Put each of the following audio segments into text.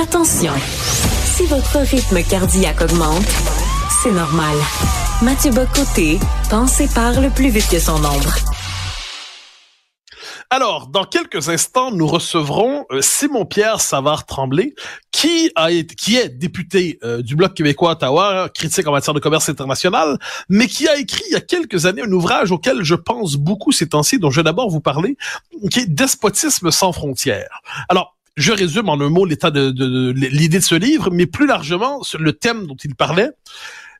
Attention, si votre rythme cardiaque augmente, c'est normal. Mathieu Bocoté pense et parle plus vite que son ombre. Alors, dans quelques instants, nous recevrons euh, Simon-Pierre Savard-Tremblay, qui, est député euh, du Bloc québécois Ottawa, critique en matière de commerce international, mais qui a écrit il y a quelques années un ouvrage auquel je pense beaucoup ces temps-ci, dont je vais d'abord vous parler, qui est Despotisme sans frontières. Alors, je résume en un mot l'état de, l'idée de ce livre, mais plus largement sur le thème dont il parlait.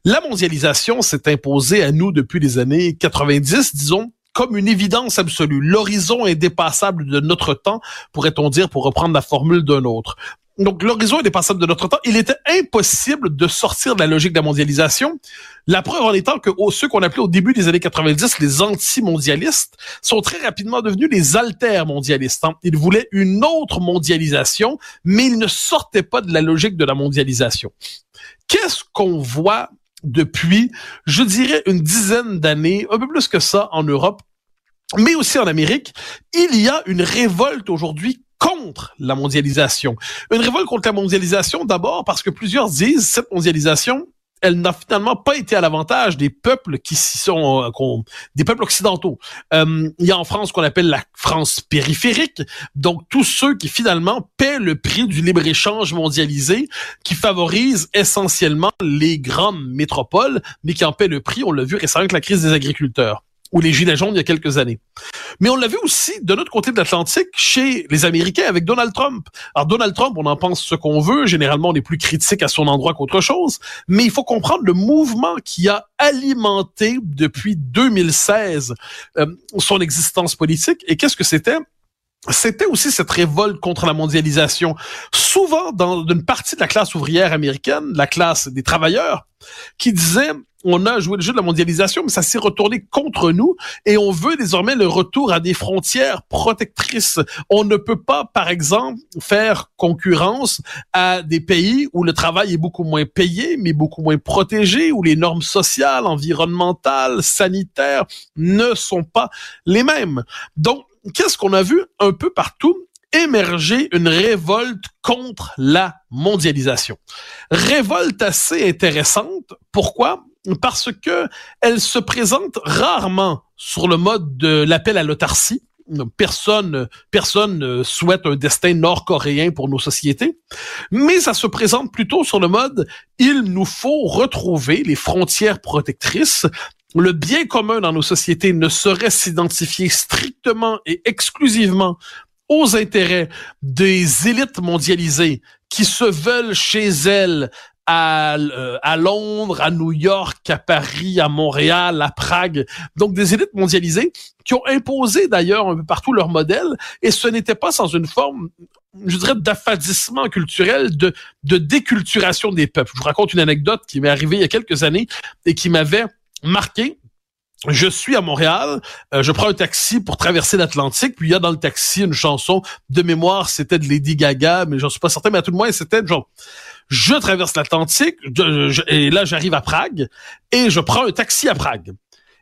La mondialisation s'est imposée à nous depuis les années 90, disons, comme une évidence absolue, l'horizon indépassable de notre temps, pourrait-on dire, pour reprendre la formule d'un autre. Donc, l'horizon indépassable de notre temps, il était impossible de sortir de la logique de la mondialisation. La preuve en étant que ceux qu'on appelait au début des années 90 les anti-mondialistes sont très rapidement devenus les alter-mondialistes. Hein. Ils voulaient une autre mondialisation, mais ils ne sortaient pas de la logique de la mondialisation. Qu'est-ce qu'on voit depuis, je dirais, une dizaine d'années, un peu plus que ça en Europe, mais aussi en Amérique, il y a une révolte aujourd'hui contre la mondialisation. Une révolte contre la mondialisation d'abord parce que plusieurs disent cette mondialisation, elle n'a finalement pas été à l'avantage des peuples qui s'y sont euh, des peuples occidentaux. Euh, il y a en France ce qu'on appelle la France périphérique, donc tous ceux qui finalement paient le prix du libre-échange mondialisé qui favorise essentiellement les grandes métropoles, mais qui en paient le prix, on l'a vu récemment avec la crise des agriculteurs ou les Gilets jaunes il y a quelques années. Mais on l'a vu aussi de l'autre côté de l'Atlantique chez les Américains avec Donald Trump. Alors Donald Trump, on en pense ce qu'on veut, généralement on est plus critique à son endroit qu'autre chose, mais il faut comprendre le mouvement qui a alimenté depuis 2016 euh, son existence politique. Et qu'est-ce que c'était? C'était aussi cette révolte contre la mondialisation. Souvent, dans une partie de la classe ouvrière américaine, la classe des travailleurs, qui disait on a joué le jeu de la mondialisation, mais ça s'est retourné contre nous et on veut désormais le retour à des frontières protectrices. On ne peut pas, par exemple, faire concurrence à des pays où le travail est beaucoup moins payé, mais beaucoup moins protégé, où les normes sociales, environnementales, sanitaires ne sont pas les mêmes. Donc, qu'est-ce qu'on a vu un peu partout? émerger une révolte contre la mondialisation. Révolte assez intéressante. Pourquoi? Parce que elle se présente rarement sur le mode de l'appel à l'autarcie. Personne, personne souhaite un destin nord-coréen pour nos sociétés, mais ça se présente plutôt sur le mode il nous faut retrouver les frontières protectrices le bien commun dans nos sociétés ne saurait s'identifier strictement et exclusivement aux intérêts des élites mondialisées qui se veulent chez elles à, euh, à, Londres, à New York, à Paris, à Montréal, à Prague. Donc des élites mondialisées qui ont imposé d'ailleurs un peu partout leur modèle et ce n'était pas sans une forme je dirais d'affadissement culturel, de, de déculturation des peuples. Je vous raconte une anecdote qui m'est arrivée il y a quelques années et qui m'avait marqué je suis à Montréal, euh, je prends un taxi pour traverser l'Atlantique, puis il y a dans le taxi une chanson de mémoire, c'était de Lady Gaga, mais j'en suis pas certain, mais à tout le moins c'était genre je traverse l'Atlantique et là j'arrive à Prague et je prends un taxi à Prague.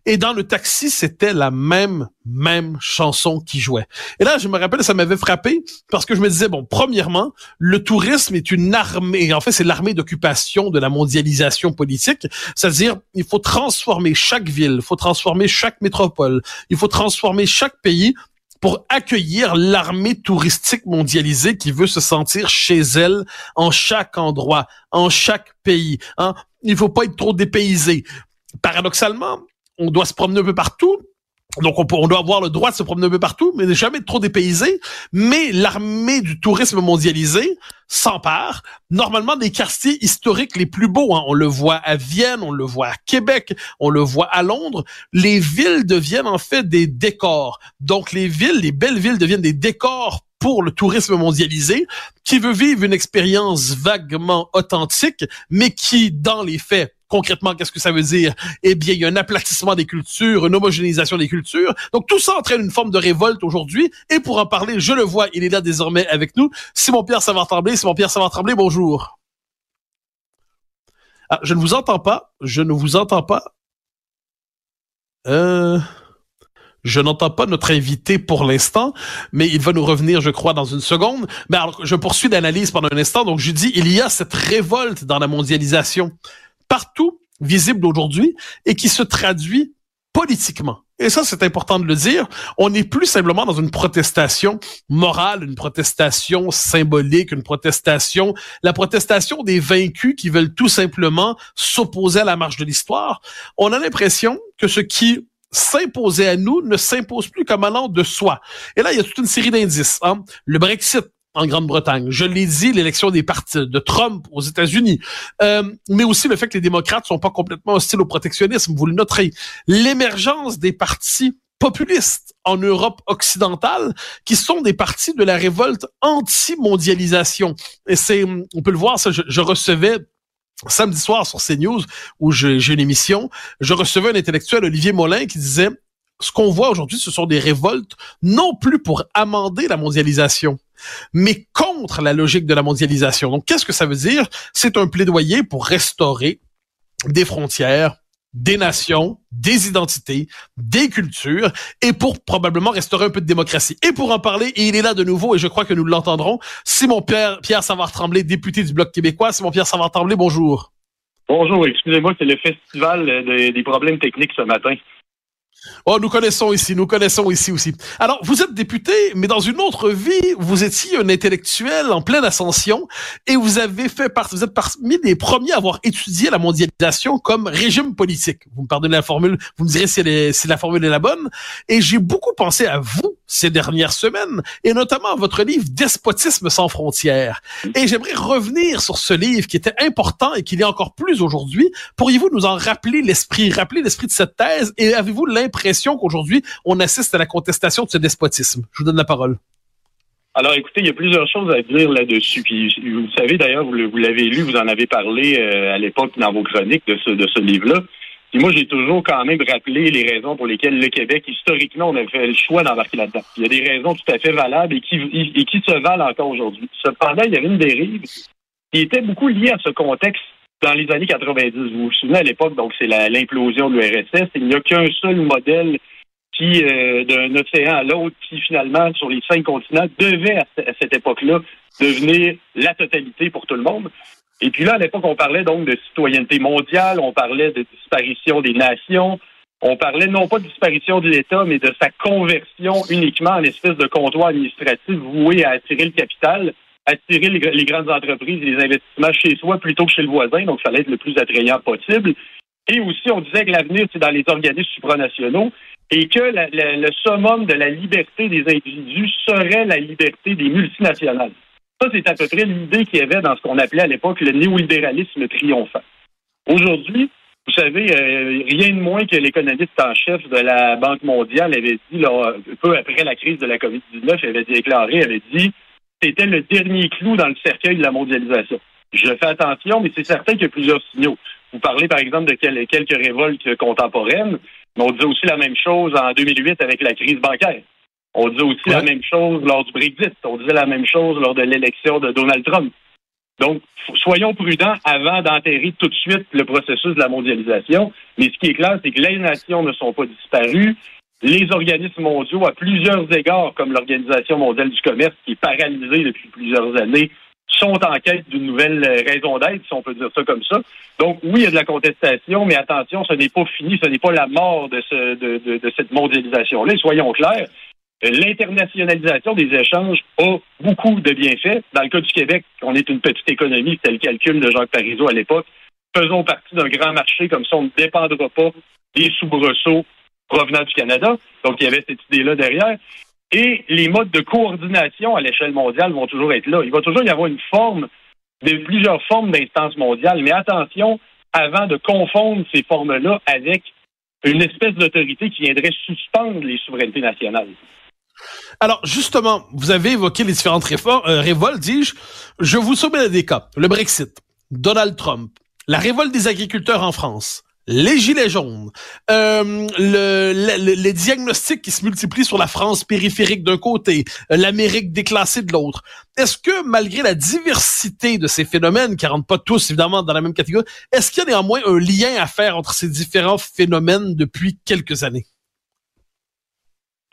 Et dans le taxi, c'était la même, même chanson qui jouait. Et là, je me rappelle, ça m'avait frappé parce que je me disais, bon, premièrement, le tourisme est une armée, en fait, c'est l'armée d'occupation de la mondialisation politique. C'est-à-dire, il faut transformer chaque ville, il faut transformer chaque métropole, il faut transformer chaque pays pour accueillir l'armée touristique mondialisée qui veut se sentir chez elle en chaque endroit, en chaque pays. Hein? Il faut pas être trop dépaysé. Paradoxalement, on doit se promener un peu partout. Donc, on, on, doit avoir le droit de se promener un peu partout, mais ne jamais trop dépaysé. Mais l'armée du tourisme mondialisé s'empare normalement des quartiers historiques les plus beaux. Hein. On le voit à Vienne, on le voit à Québec, on le voit à Londres. Les villes deviennent en fait des décors. Donc, les villes, les belles villes deviennent des décors pour le tourisme mondialisé, qui veut vivre une expérience vaguement authentique, mais qui, dans les faits, concrètement, qu'est-ce que ça veut dire? Eh bien, il y a un aplatissement des cultures, une homogénéisation des cultures. Donc, tout ça entraîne une forme de révolte aujourd'hui. Et pour en parler, je le vois, il est là désormais avec nous. Simon-Pierre Savard-Tremblay. Simon-Pierre Savard-Tremblay, bonjour. Ah, je ne vous entends pas. Je ne vous entends pas. Euh... Je n'entends pas notre invité pour l'instant, mais il va nous revenir, je crois, dans une seconde. Mais alors, je poursuis l'analyse pendant un instant. Donc, je dis, il y a cette révolte dans la mondialisation partout, visible aujourd'hui, et qui se traduit politiquement. Et ça, c'est important de le dire. On n'est plus simplement dans une protestation morale, une protestation symbolique, une protestation, la protestation des vaincus qui veulent tout simplement s'opposer à la marche de l'histoire. On a l'impression que ce qui s'imposait à nous ne s'impose plus comme allant de soi. Et là, il y a toute une série d'indices. Hein. Le Brexit, en Grande-Bretagne. Je l'ai dit, l'élection des partis de Trump aux États-Unis, euh, mais aussi le fait que les démocrates sont pas complètement hostiles au protectionnisme. Vous le noterez. L'émergence des partis populistes en Europe occidentale qui sont des partis de la révolte anti-mondialisation. Et c'est, on peut le voir, ça, je, je recevais samedi soir sur CNews où j'ai une émission, je recevais un intellectuel, Olivier Molin, qui disait ce qu'on voit aujourd'hui, ce sont des révoltes non plus pour amender la mondialisation, mais contre la logique de la mondialisation. Donc, qu'est-ce que ça veut dire? C'est un plaidoyer pour restaurer des frontières, des nations, des identités, des cultures, et pour probablement restaurer un peu de démocratie. Et pour en parler, et il est là de nouveau, et je crois que nous l'entendrons, Simon Pierre, Pierre Savard-Tremblay, député du Bloc québécois. Simon Pierre Savard-Tremblay, bonjour. Bonjour, excusez-moi, c'est le festival des problèmes techniques ce matin. Oh, nous connaissons ici, nous connaissons ici aussi. Alors, vous êtes député, mais dans une autre vie, vous étiez un intellectuel en pleine ascension et vous avez fait partie, vous êtes parmi les premiers à avoir étudié la mondialisation comme régime politique. Vous me pardonnez la formule, vous me direz si, si la formule est la bonne. Et j'ai beaucoup pensé à vous ces dernières semaines et notamment votre livre Despotisme sans frontières. Et j'aimerais revenir sur ce livre qui était important et qui l'est encore plus aujourd'hui. Pourriez-vous nous en rappeler l'esprit, rappeler l'esprit de cette thèse? Et avez-vous l'impression qu'aujourd'hui, on assiste à la contestation de ce despotisme? Je vous donne la parole. Alors, écoutez, il y a plusieurs choses à dire là-dessus. Puis, vous savez, d'ailleurs, vous l'avez lu, vous en avez parlé euh, à l'époque dans vos chroniques de ce, de ce livre-là. Et moi, j'ai toujours quand même rappelé les raisons pour lesquelles le Québec, historiquement, on a fait le choix d'embarquer là-dedans. Il y a des raisons tout à fait valables et qui, et qui se valent encore aujourd'hui. Cependant, il y avait une dérive qui était beaucoup liée à ce contexte dans les années 90. Vous vous souvenez à l'époque, donc c'est l'implosion de l'URSS. Il n'y a qu'un seul modèle qui, euh, d'un océan à l'autre, qui finalement, sur les cinq continents, devait à, cette époque-là devenir la totalité pour tout le monde. Et puis là, à l'époque, on parlait donc de citoyenneté mondiale, on parlait de disparition des nations, on parlait non pas de disparition de l'État, mais de sa conversion uniquement en espèce de comptoir administratif voué à attirer le capital, attirer les, grandes entreprises et les investissements chez soi plutôt que chez le voisin, donc ça allait être le plus attrayant possible. Et aussi, on disait que l'avenir, c'est dans les organismes supranationaux et que le summum de la liberté des individus serait la liberté des multinationales. Ça, c'est à peu près l'idée qu'il y avait dans ce qu'on appelait à l'époque le néolibéralisme triomphant. Aujourd'hui, vous savez, euh, rien de moins que l'économiste en chef de la Banque mondiale avait dit, peu après la crise de la COVID-19, avait déclaré, avait dit, c'était le dernier clou dans le cercueil de la mondialisation. Je fais attention, mais c'est certain qu'il y a plusieurs signaux. Vous parlez, par exemple, de quelques révoltes contemporaines, mais on dit aussi la même chose en 2008 avec la crise bancaire. On disait aussi la même chose lors du Brexit. On disait la même chose lors de l'élection de Donald Trump. Donc, soyons prudents avant d'enterrer tout de suite le processus de la mondialisation. Mais ce qui est clair, c'est que les nations ne sont pas disparues. Les organismes mondiaux, à plusieurs égards, comme l'Organisation mondiale du commerce, qui est paralysée depuis plusieurs années, sont en quête d'une nouvelle raison d'être, si on peut dire ça comme ça. Donc, oui, il y a de la contestation, mais attention, ce n'est pas fini, ce n'est pas la mort de, ce, de, de cette mondialisation-là. Soyons clairs, L'internationalisation des échanges a beaucoup de bienfaits. Dans le cas du Québec, on est une petite économie, c'était le calcul de Jacques Parizeau à l'époque. Faisons partie d'un grand marché, comme ça on ne dépendra pas des soubresauts provenant du Canada. Donc, il y avait cette idée-là derrière. Et les modes de coordination à l'échelle mondiale vont toujours être là. Il va toujours y avoir une forme, de plusieurs formes d'instances mondiales. Mais attention, avant de confondre ces formes-là avec une espèce d'autorité qui viendrait suspendre les souverainetés nationales. Alors, justement, vous avez évoqué les différentes euh, révoltes, dis-je. Je vous soumets des cas. Le Brexit, Donald Trump, la révolte des agriculteurs en France, les gilets jaunes, euh, le, les diagnostics qui se multiplient sur la France périphérique d'un côté, l'Amérique déclassée de l'autre. Est-ce que malgré la diversité de ces phénomènes, qui rentrent pas tous évidemment dans la même catégorie, est-ce qu'il y a néanmoins un lien à faire entre ces différents phénomènes depuis quelques années?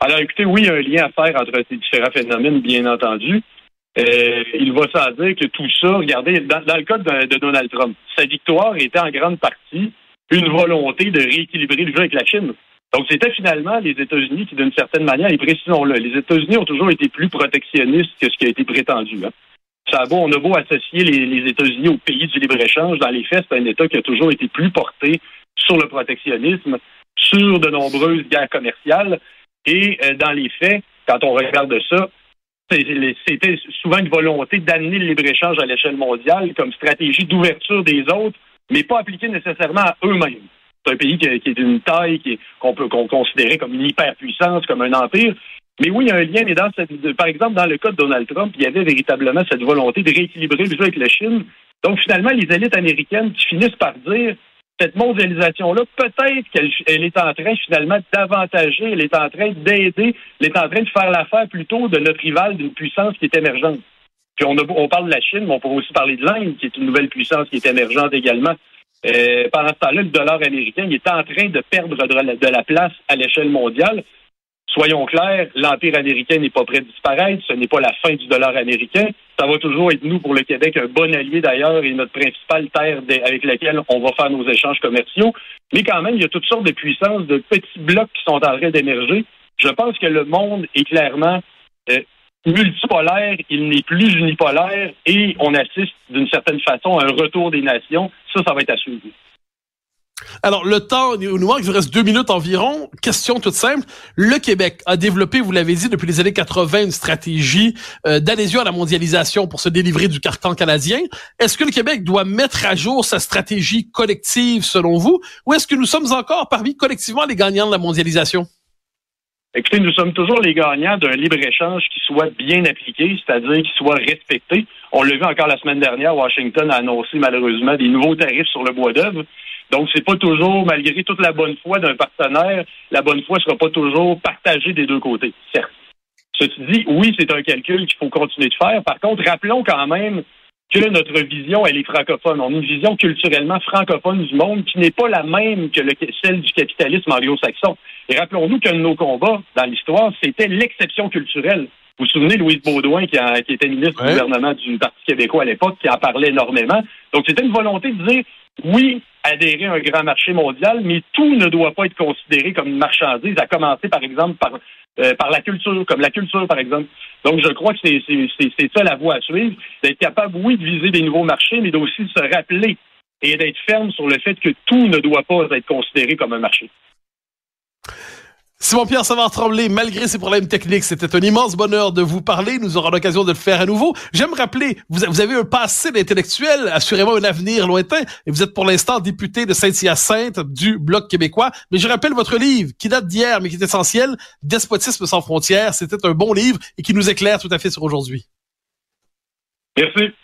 Alors, écoutez, oui, il y a un lien à faire entre ces différents phénomènes, bien entendu. Euh, il va sans dire que tout ça, regardez, dans, le cas de, Donald Trump, sa victoire était en grande partie une volonté de rééquilibrer le jeu avec la Chine. Donc, c'était finalement les États-Unis qui, d'une certaine manière, et précisons-le, les États-Unis ont toujours été plus protectionnistes que ce qui a été prétendu. Hein. Ça a on a beau associer les, États-Unis au pays du libre-échange, dans les faits, c'est un État qui a toujours été plus porté sur le protectionnisme, sur de nombreuses guerres commerciales. Et euh, dans les faits, quand on regarde ça, c'était souvent une volonté d'amener le libre-échange à l'échelle mondiale comme stratégie d'ouverture des autres, mais pas appliquée nécessairement à eux-mêmes. C'est un pays qui, est d'une taille qu'on peut considérer comme une hyperpuissance, comme un empire. Mais oui, il y a un lien. Et dans cette, par exemple, dans le cas de Donald Trump, il y avait véritablement cette volonté de rééquilibrer le jeu avec la Chine. Donc, finalement, les élites américaines finissent par dire cette mondialisation-là, peut-être qu'elle est en train finalement d'avantager, elle est en train d'aider, elle est en train de faire l'affaire plutôt de notre rival d'une puissance qui est émergente. Puis on, parle de la Chine, mais on pourrait aussi parler de l'Inde, qui est une nouvelle puissance qui est émergente également. Euh, pendant ce temps-là, le dollar américain est en train de perdre de la place à l'échelle mondiale. Soyons clairs, l'Empire américain n'est pas prêt de disparaître. Ce n'est pas la fin du dollar américain. Ça va toujours être nous, pour le Québec, un bon allié d'ailleurs et notre principale terre avec laquelle on va faire nos échanges commerciaux. Mais quand même, il y a toutes sortes de puissances, de petits blocs qui sont en train d'émerger. Je pense que le monde est clairement euh, multipolaire, il n'est plus unipolaire et on assiste d'une certaine façon à un retour des nations. Ça, ça va être à suivre. Alors, le temps, il nous manque, il reste deux minutes environ. Question toute simple. Le Québec a développé, vous l'avez dit, depuis les années 80, une stratégie euh, d'adhésion à la mondialisation pour se délivrer du carcan canadien. Est-ce que le Québec doit mettre à jour sa stratégie collective, selon vous, ou est-ce que nous sommes encore parmi collectivement les gagnants de la mondialisation? Écoutez, nous sommes toujours les gagnants d'un libre-échange qui soit bien appliqué, c'est-à-dire qui soit respecté. On l'a vu encore la semaine dernière, Washington a annoncé malheureusement des nouveaux tarifs sur le bois d'œuvre. Donc, c'est pas toujours, malgré toute la bonne foi d'un partenaire, la bonne foi sera pas toujours partagée des deux côtés, certes. Ceci dit, oui, c'est un calcul qu'il faut continuer de faire. Par contre, rappelons quand même que notre vision, elle est francophone. On a une vision culturellement francophone du monde qui n'est pas la même que celle du capitalisme anglo-saxon. Et rappelons-nous qu'un de nos combats dans l'histoire, c'était l'exception culturelle. Vous vous souvenez, Louise Baudouin, qui, était ministre du gouvernement du Parti québécois à l'époque, qui en parlait énormément. Donc, c'était une volonté de dire, oui, adhérer à un grand marché mondial, mais tout ne doit pas être considéré comme une marchandise, à commencer, par exemple, par, euh, par la culture, comme la culture, par exemple. Donc, je crois que c'est ça la voie à suivre, d'être capable, oui, de viser des nouveaux marchés, mais d'aussi se rappeler et d'être ferme sur le fait que tout ne doit pas être considéré comme un marché. Simon-Pierre Savard Tremblay, malgré ses problèmes techniques, c'était un immense bonheur de vous parler. Nous aurons l'occasion de le faire à nouveau. J'aime rappeler, vous, avez un passé d'intellectuel, assurément un avenir lointain, et vous êtes pour l'instant député de Saint-Hyacinthe du Bloc québécois. Mais je rappelle votre livre, qui date d'hier, mais qui est essentiel, Despotisme sans frontières. C'était un bon livre et qui nous éclaire tout à fait sur aujourd'hui. Merci.